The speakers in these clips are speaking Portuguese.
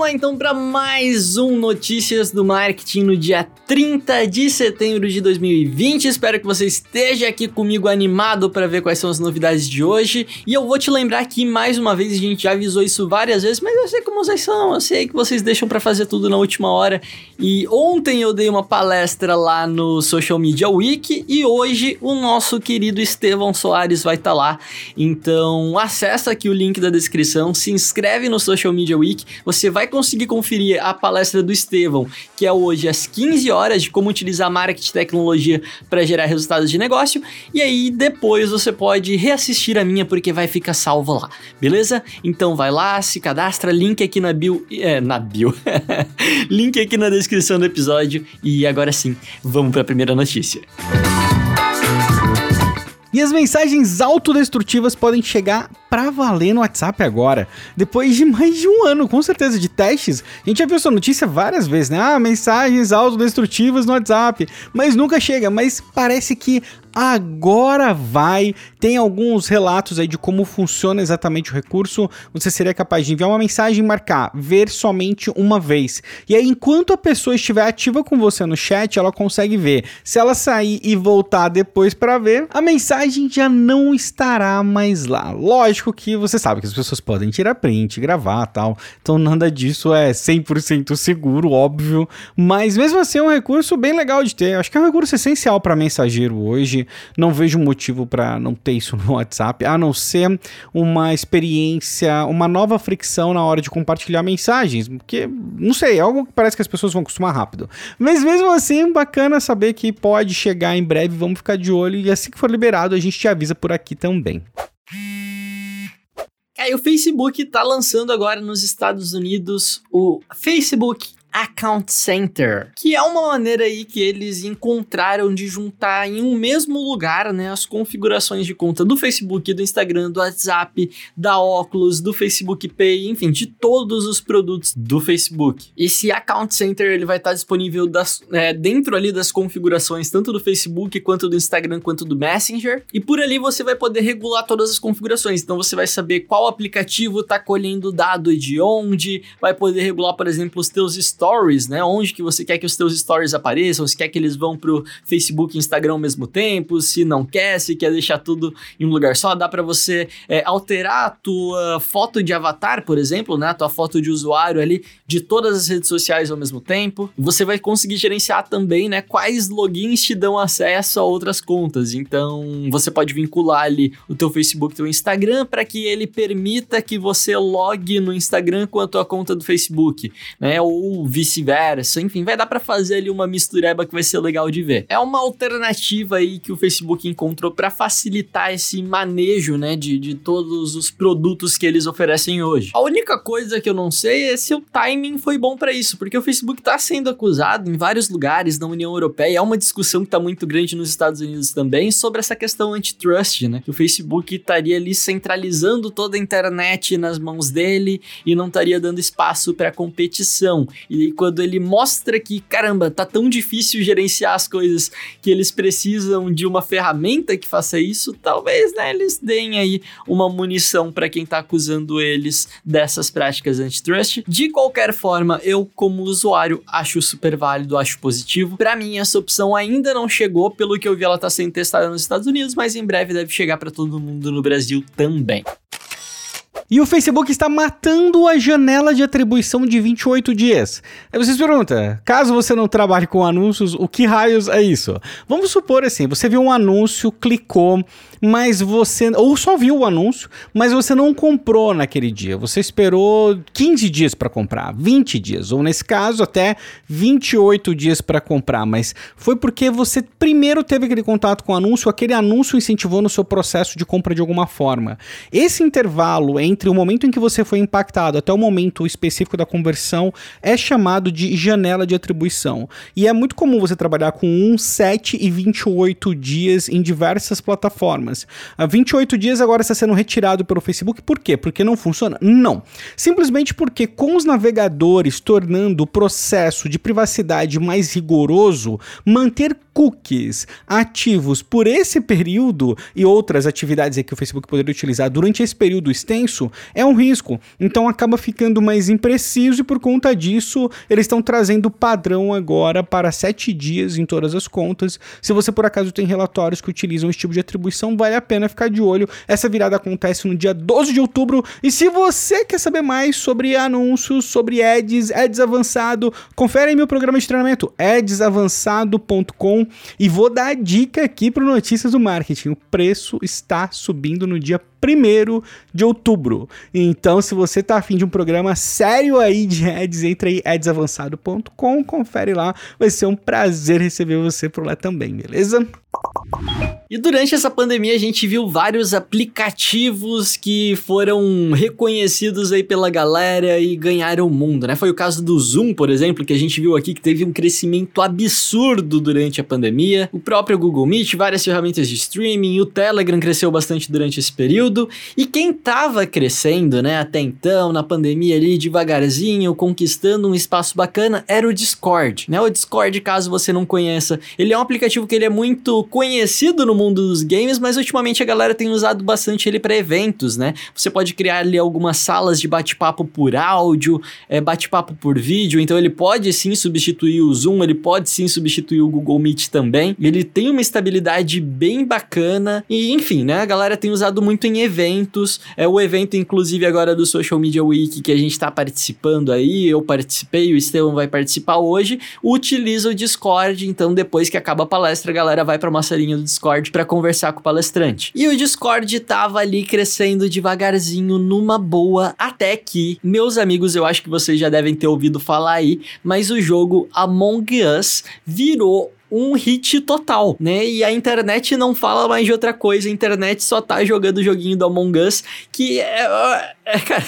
Vamos lá então para mais um Notícias do Marketing no dia 30 de setembro de 2020. Espero que você esteja aqui comigo animado para ver quais são as novidades de hoje. E eu vou te lembrar que mais uma vez a gente já avisou isso várias vezes, mas eu sei como vocês são, eu sei que vocês deixam para fazer tudo na última hora. E ontem eu dei uma palestra lá no Social Media Week e hoje o nosso querido Estevão Soares vai estar tá lá. Então acessa aqui o link da descrição, se inscreve no Social Media Week, você vai vai conseguir conferir a palestra do Estevão, que é hoje às 15 horas, de como utilizar marketing e tecnologia para gerar resultados de negócio. E aí depois você pode reassistir a minha, porque vai ficar salvo lá, beleza? Então vai lá, se cadastra, link aqui na bio. É, na bio. link aqui na descrição do episódio. E agora sim, vamos para a primeira notícia. E as mensagens autodestrutivas podem chegar pra valer no WhatsApp agora. Depois de mais de um ano, com certeza, de testes. A gente já viu essa notícia várias vezes, né? Ah, mensagens autodestrutivas no WhatsApp. Mas nunca chega. Mas parece que agora vai. Tem alguns relatos aí de como funciona exatamente o recurso. Você seria capaz de enviar uma mensagem e marcar ver somente uma vez. E aí, enquanto a pessoa estiver ativa com você no chat, ela consegue ver. Se ela sair e voltar depois para ver, a mensagem já não estará mais lá. Lógico que você sabe que as pessoas podem tirar print, gravar tal. Então nada disso é 100% seguro, óbvio. Mas mesmo assim é um recurso bem legal de ter. Acho que é um recurso essencial para mensageiro hoje não vejo motivo para não ter isso no WhatsApp, a não ser uma experiência, uma nova fricção na hora de compartilhar mensagens, porque, não sei, é algo que parece que as pessoas vão acostumar rápido. Mas mesmo assim, bacana saber que pode chegar em breve, vamos ficar de olho e assim que for liberado, a gente te avisa por aqui também. É, e o Facebook está lançando agora nos Estados Unidos o Facebook Account Center, que é uma maneira aí que eles encontraram de juntar em um mesmo lugar, né, as configurações de conta do Facebook, do Instagram, do WhatsApp, da Oculus, do Facebook Pay, enfim, de todos os produtos do Facebook. Esse Account Center ele vai estar disponível das, é, dentro ali das configurações tanto do Facebook quanto do Instagram quanto do Messenger e por ali você vai poder regular todas as configurações. Então você vai saber qual aplicativo está colhendo dado de onde, vai poder regular, por exemplo, os teus né? Onde que você quer que os teus stories apareçam, se quer que eles vão pro Facebook e Instagram ao mesmo tempo, se não quer, se quer deixar tudo em um lugar só, dá para você é, alterar a tua foto de avatar, por exemplo, né? A tua foto de usuário ali de todas as redes sociais ao mesmo tempo. Você vai conseguir gerenciar também, né? Quais logins te dão acesso a outras contas. Então, você pode vincular ali o teu Facebook, teu Instagram, para que ele permita que você logue no Instagram com a tua conta do Facebook, né? Ou vice-versa, enfim, vai dar para fazer ali uma mistureba que vai ser legal de ver. É uma alternativa aí que o Facebook encontrou para facilitar esse manejo, né, de, de todos os produtos que eles oferecem hoje. A única coisa que eu não sei é se o timing foi bom para isso, porque o Facebook está sendo acusado em vários lugares na União Europeia, é uma discussão que está muito grande nos Estados Unidos também sobre essa questão antitrust, né, que o Facebook estaria ali centralizando toda a internet nas mãos dele e não estaria dando espaço para competição. E e quando ele mostra que, caramba, tá tão difícil gerenciar as coisas que eles precisam de uma ferramenta que faça isso, talvez, né, eles deem aí uma munição para quem tá acusando eles dessas práticas antitrust. De qualquer forma, eu como usuário acho super válido, acho positivo. Para mim essa opção ainda não chegou, pelo que eu vi ela tá sendo testada nos Estados Unidos, mas em breve deve chegar para todo mundo no Brasil também. E o Facebook está matando a janela de atribuição de 28 dias. Aí vocês perguntam, caso você não trabalhe com anúncios, o que raios é isso? Vamos supor assim, você viu um anúncio, clicou, mas você. Ou só viu o anúncio, mas você não comprou naquele dia. Você esperou 15 dias para comprar, 20 dias, ou nesse caso, até 28 dias para comprar. Mas foi porque você primeiro teve aquele contato com o anúncio, aquele anúncio incentivou no seu processo de compra de alguma forma. Esse intervalo entre o momento em que você foi impactado até o momento específico da conversão é chamado de janela de atribuição. E é muito comum você trabalhar com 1, 7 e 28 dias em diversas plataformas. A 28 dias agora está sendo retirado pelo Facebook, por quê? Porque não funciona? Não. Simplesmente porque com os navegadores tornando o processo de privacidade mais rigoroso, manter cookies ativos por esse período e outras atividades que o Facebook poderia utilizar durante esse período extenso é um risco. Então acaba ficando mais impreciso e por conta disso eles estão trazendo padrão agora para sete dias em todas as contas. Se você por acaso tem relatórios que utilizam esse tipo de atribuição, vale a pena ficar de olho. Essa virada acontece no dia 12 de outubro. E se você quer saber mais sobre anúncios, sobre ads, ads avançado, confere meu programa de treinamento, adsavançado.com e vou dar a dica aqui para Notícias do Marketing. O preço está subindo no dia 1 de outubro. Então, se você tá afim de um programa sério aí de ads, entre aí adsavançado.com, confere lá. Vai ser um prazer receber você por lá também, beleza? E durante essa pandemia a gente viu vários aplicativos que foram reconhecidos aí pela galera e ganharam o mundo, né? Foi o caso do Zoom, por exemplo, que a gente viu aqui que teve um crescimento absurdo durante a pandemia. O próprio Google Meet, várias ferramentas de streaming, o Telegram cresceu bastante durante esse período. E quem tava crescendo, né, até então, na pandemia ali, devagarzinho, conquistando um espaço bacana, era o Discord, né? O Discord, caso você não conheça, ele é um aplicativo que ele é muito conhecido no mundo dos games, mas ultimamente a galera tem usado bastante ele para eventos, né? Você pode criar ali algumas salas de bate-papo por áudio, é, bate-papo por vídeo, então ele pode sim substituir o Zoom, ele pode sim substituir o Google Meet também. Ele tem uma estabilidade bem bacana e, enfim, né? A galera tem usado muito em eventos. É o evento, inclusive, agora do Social Media Week que a gente está participando aí. Eu participei, o Estevão vai participar hoje. Utiliza o Discord, então depois que acaba a palestra, a galera vai para uma salinha do Discord para conversar com o palestrante. E o Discord tava ali crescendo devagarzinho, numa boa, até que, meus amigos, eu acho que vocês já devem ter ouvido falar aí, mas o jogo Among Us virou um hit total, né? E a internet não fala mais de outra coisa, a internet só tá jogando o joguinho do Among Us, que é, é, cara,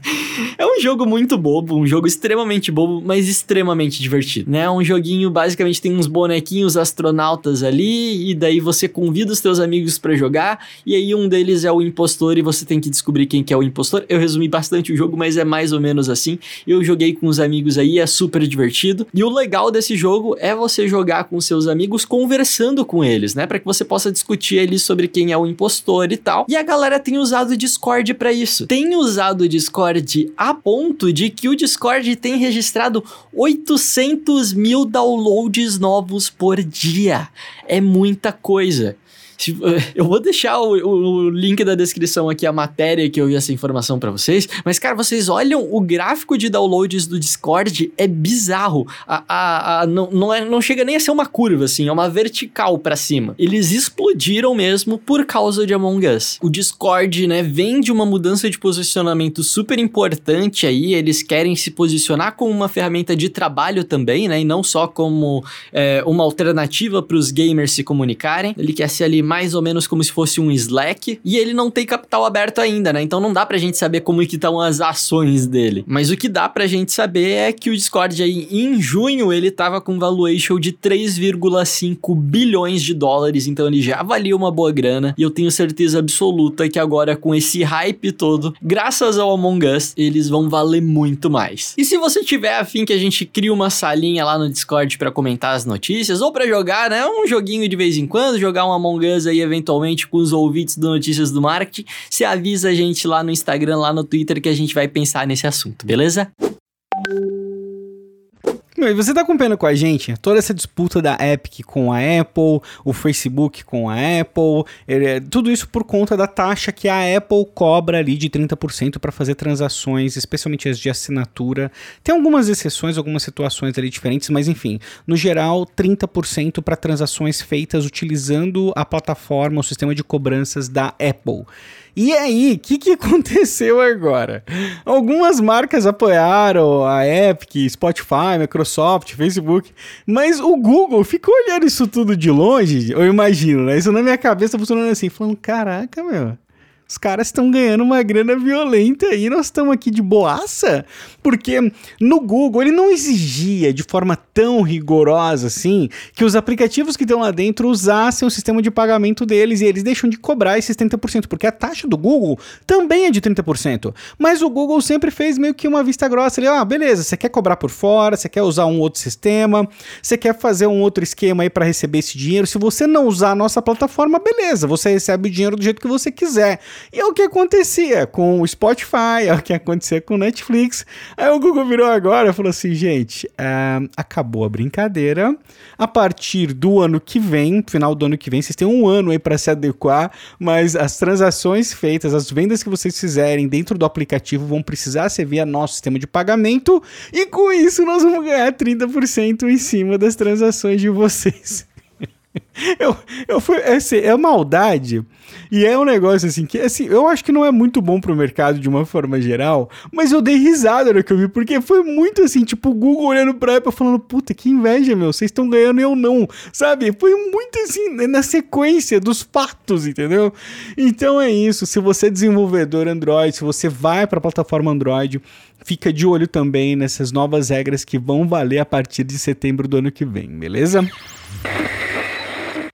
é um jogo muito bobo, um jogo extremamente bobo, mas extremamente divertido, né? Um joguinho, basicamente, tem uns bonequinhos astronautas ali, e daí você convida os teus amigos para jogar, e aí um deles é o impostor, e você tem que descobrir quem que é o impostor. Eu resumi bastante o jogo, mas é mais ou menos assim. Eu joguei com os amigos aí, é super divertido. E o legal desse jogo é você jogar com seus amigos conversando com eles, né? Para que você possa discutir ali sobre quem é o impostor e tal. E a galera tem usado o Discord para isso. Tem usado o Discord a ponto de que o Discord tem registrado 800 mil downloads novos por dia. É muita coisa. Eu vou deixar o, o, link da descrição aqui, a matéria que eu vi essa informação para vocês. Mas, cara, vocês olham o gráfico de downloads do Discord, é bizarro. A, a, a não, não, é, não chega nem a ser uma curva, assim, é uma vertical para cima. Eles explodiram mesmo por causa de Among Us. O Discord, né, vem de uma mudança de posicionamento super importante aí. Eles querem se posicionar como uma ferramenta de trabalho também, né, e não só como é, uma alternativa para os gamers se comunicarem. Ele quer ser ali mais ou menos como se fosse um Slack, e ele não tem capital aberto ainda, né? Então não dá pra gente saber como que estão as ações dele. Mas o que dá pra gente saber é que o Discord aí em junho ele tava com valuation de 3,5 bilhões de dólares, então ele já valia uma boa grana, e eu tenho certeza absoluta que agora com esse hype todo, graças ao Among Us, eles vão valer muito mais. E se você tiver afim que a gente crie uma salinha lá no Discord para comentar as notícias ou para jogar, né, um joguinho de vez em quando, jogar um Among Us aí eventualmente com os ouvintes do Notícias do Marketing, você avisa a gente lá no Instagram, lá no Twitter que a gente vai pensar nesse assunto, beleza? Meu, e você tá acompanhando com a gente toda essa disputa da Epic com a Apple, o Facebook com a Apple, é, tudo isso por conta da taxa que a Apple cobra ali de 30% para fazer transações, especialmente as de assinatura. Tem algumas exceções, algumas situações ali diferentes, mas enfim, no geral, 30% para transações feitas utilizando a plataforma, o sistema de cobranças da Apple. E aí, o que, que aconteceu agora? Algumas marcas apoiaram a Epic, Spotify, Microsoft, Facebook, mas o Google ficou olhando isso tudo de longe, eu imagino, né? Isso na minha cabeça funcionando assim, falando: caraca, meu. Os caras estão ganhando uma grana violenta e nós estamos aqui de boaça, porque no Google ele não exigia de forma tão rigorosa assim que os aplicativos que estão lá dentro usassem o sistema de pagamento deles e eles deixam de cobrar esses 30%, porque a taxa do Google também é de 30%. Mas o Google sempre fez meio que uma vista grossa ali, ah, beleza, você quer cobrar por fora, você quer usar um outro sistema, você quer fazer um outro esquema aí para receber esse dinheiro. Se você não usar a nossa plataforma, beleza, você recebe o dinheiro do jeito que você quiser. E é o que acontecia com o Spotify, é o que acontecia com o Netflix. Aí o Google virou agora e falou assim: gente, é, acabou a brincadeira. A partir do ano que vem, final do ano que vem, vocês têm um ano aí para se adequar, mas as transações feitas, as vendas que vocês fizerem dentro do aplicativo vão precisar ser via nosso sistema de pagamento. E com isso nós vamos ganhar 30% em cima das transações de vocês. eu, eu fui, é, assim, é maldade. E é um negócio assim que assim, eu acho que não é muito bom pro mercado de uma forma geral, mas eu dei risada no que eu vi, porque foi muito assim, tipo, o Google olhando pra Apple falando, puta, que inveja, meu, vocês estão ganhando e eu não, sabe? Foi muito assim, na sequência dos fatos, entendeu? Então é isso, se você é desenvolvedor Android, se você vai pra plataforma Android, fica de olho também nessas novas regras que vão valer a partir de setembro do ano que vem, beleza?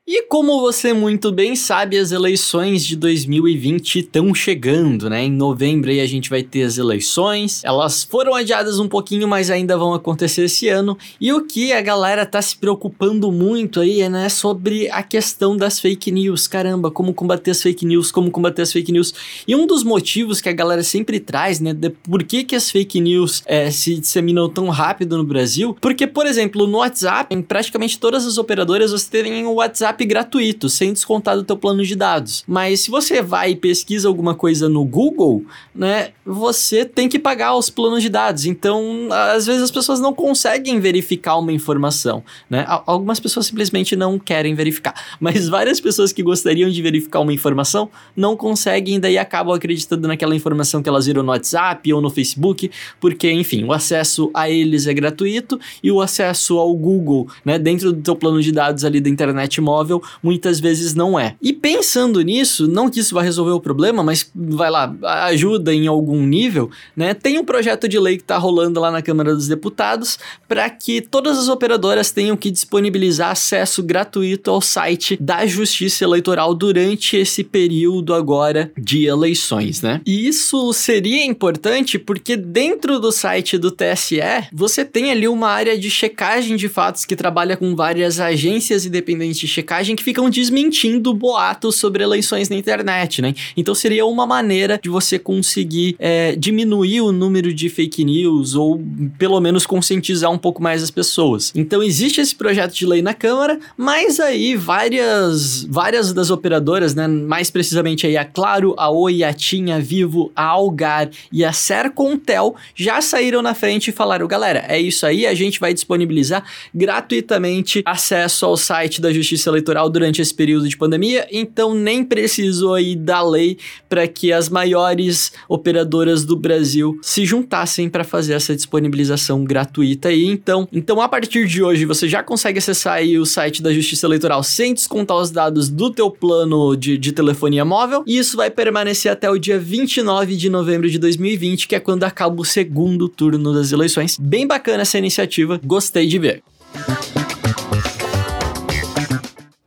E como você muito bem sabe, as eleições de 2020 estão chegando, né? Em novembro aí a gente vai ter as eleições. Elas foram adiadas um pouquinho, mas ainda vão acontecer esse ano. E o que a galera tá se preocupando muito aí é né, sobre a questão das fake news. Caramba, como combater as fake news, como combater as fake news. E um dos motivos que a galera sempre traz, né, de por que, que as fake news é, se disseminam tão rápido no Brasil, porque, por exemplo, no WhatsApp, em praticamente todas as operadoras você tem o WhatsApp WhatsApp gratuito, sem descontar do teu plano de dados. Mas se você vai e pesquisa alguma coisa no Google, né, você tem que pagar os planos de dados. Então, às vezes as pessoas não conseguem verificar uma informação, né? Algumas pessoas simplesmente não querem verificar, mas várias pessoas que gostariam de verificar uma informação não conseguem, daí acabam acreditando naquela informação que elas viram no WhatsApp ou no Facebook, porque, enfim, o acesso a eles é gratuito e o acesso ao Google, né, dentro do teu plano de dados ali da internet móvel móvel, muitas vezes não é. E pensando nisso, não que isso vai resolver o problema, mas vai lá, ajuda em algum nível, né? Tem um projeto de lei que está rolando lá na Câmara dos Deputados para que todas as operadoras tenham que disponibilizar acesso gratuito ao site da Justiça Eleitoral durante esse período agora de eleições, né? E isso seria importante porque dentro do site do TSE você tem ali uma área de checagem de fatos que trabalha com várias agências independentes de checagem que ficam desmentindo boatos sobre eleições na internet, né? Então seria uma maneira de você conseguir é, diminuir o número de fake news ou pelo menos conscientizar um pouco mais as pessoas. Então existe esse projeto de lei na Câmara, mas aí várias, várias das operadoras, né? Mais precisamente aí a Claro, a Oi, a TIM, a Vivo, a Algar e a Sercontel já saíram na frente e falaram, galera, é isso aí, a gente vai disponibilizar gratuitamente acesso ao site da Justiça Eleitoral eleitoral durante esse período de pandemia, então nem precisou aí da lei para que as maiores operadoras do Brasil se juntassem para fazer essa disponibilização gratuita aí. Então, então a partir de hoje você já consegue acessar aí o site da Justiça Eleitoral sem descontar os dados do teu plano de, de telefonia móvel, e isso vai permanecer até o dia 29 de novembro de 2020, que é quando acaba o segundo turno das eleições. Bem bacana essa iniciativa, gostei de ver.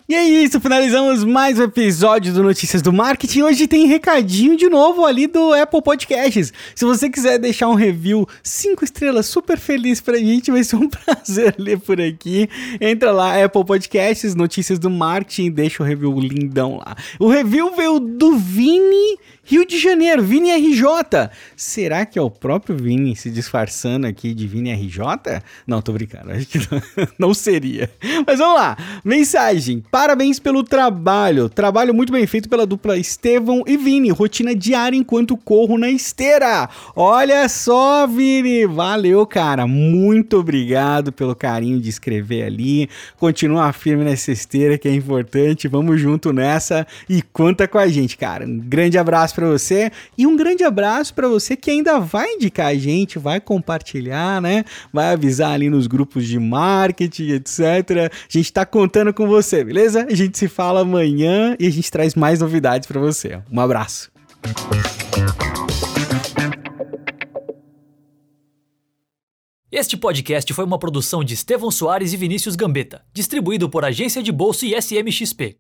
E é isso, finalizamos mais um episódio do Notícias do Marketing. Hoje tem recadinho de novo ali do Apple Podcasts. Se você quiser deixar um review cinco estrelas super feliz pra gente, vai ser um prazer ler por aqui. Entra lá, Apple Podcasts, Notícias do Marketing, deixa o review lindão lá. O review veio do Vini Rio de Janeiro, Vini RJ. Será que é o próprio Vini se disfarçando aqui de Vini RJ? Não, tô brincando, acho que não, não seria. Mas vamos lá, mensagem. Parabéns pelo trabalho. Trabalho muito bem feito pela dupla Estevão e Vini. Rotina diária enquanto corro na esteira. Olha só, Vini. Valeu, cara. Muito obrigado pelo carinho de escrever ali. Continua firme nessa esteira que é importante. Vamos junto nessa e conta com a gente, cara. Um grande abraço para você e um grande abraço para você que ainda vai indicar a gente, vai compartilhar, né? Vai avisar ali nos grupos de marketing, etc. A gente tá contando com você, beleza? A gente se fala amanhã e a gente traz mais novidades para você. Um abraço. Este podcast foi uma produção de Estevão Soares e Vinícius Gambetta, distribuído por Agência de Bolsa e SMXP.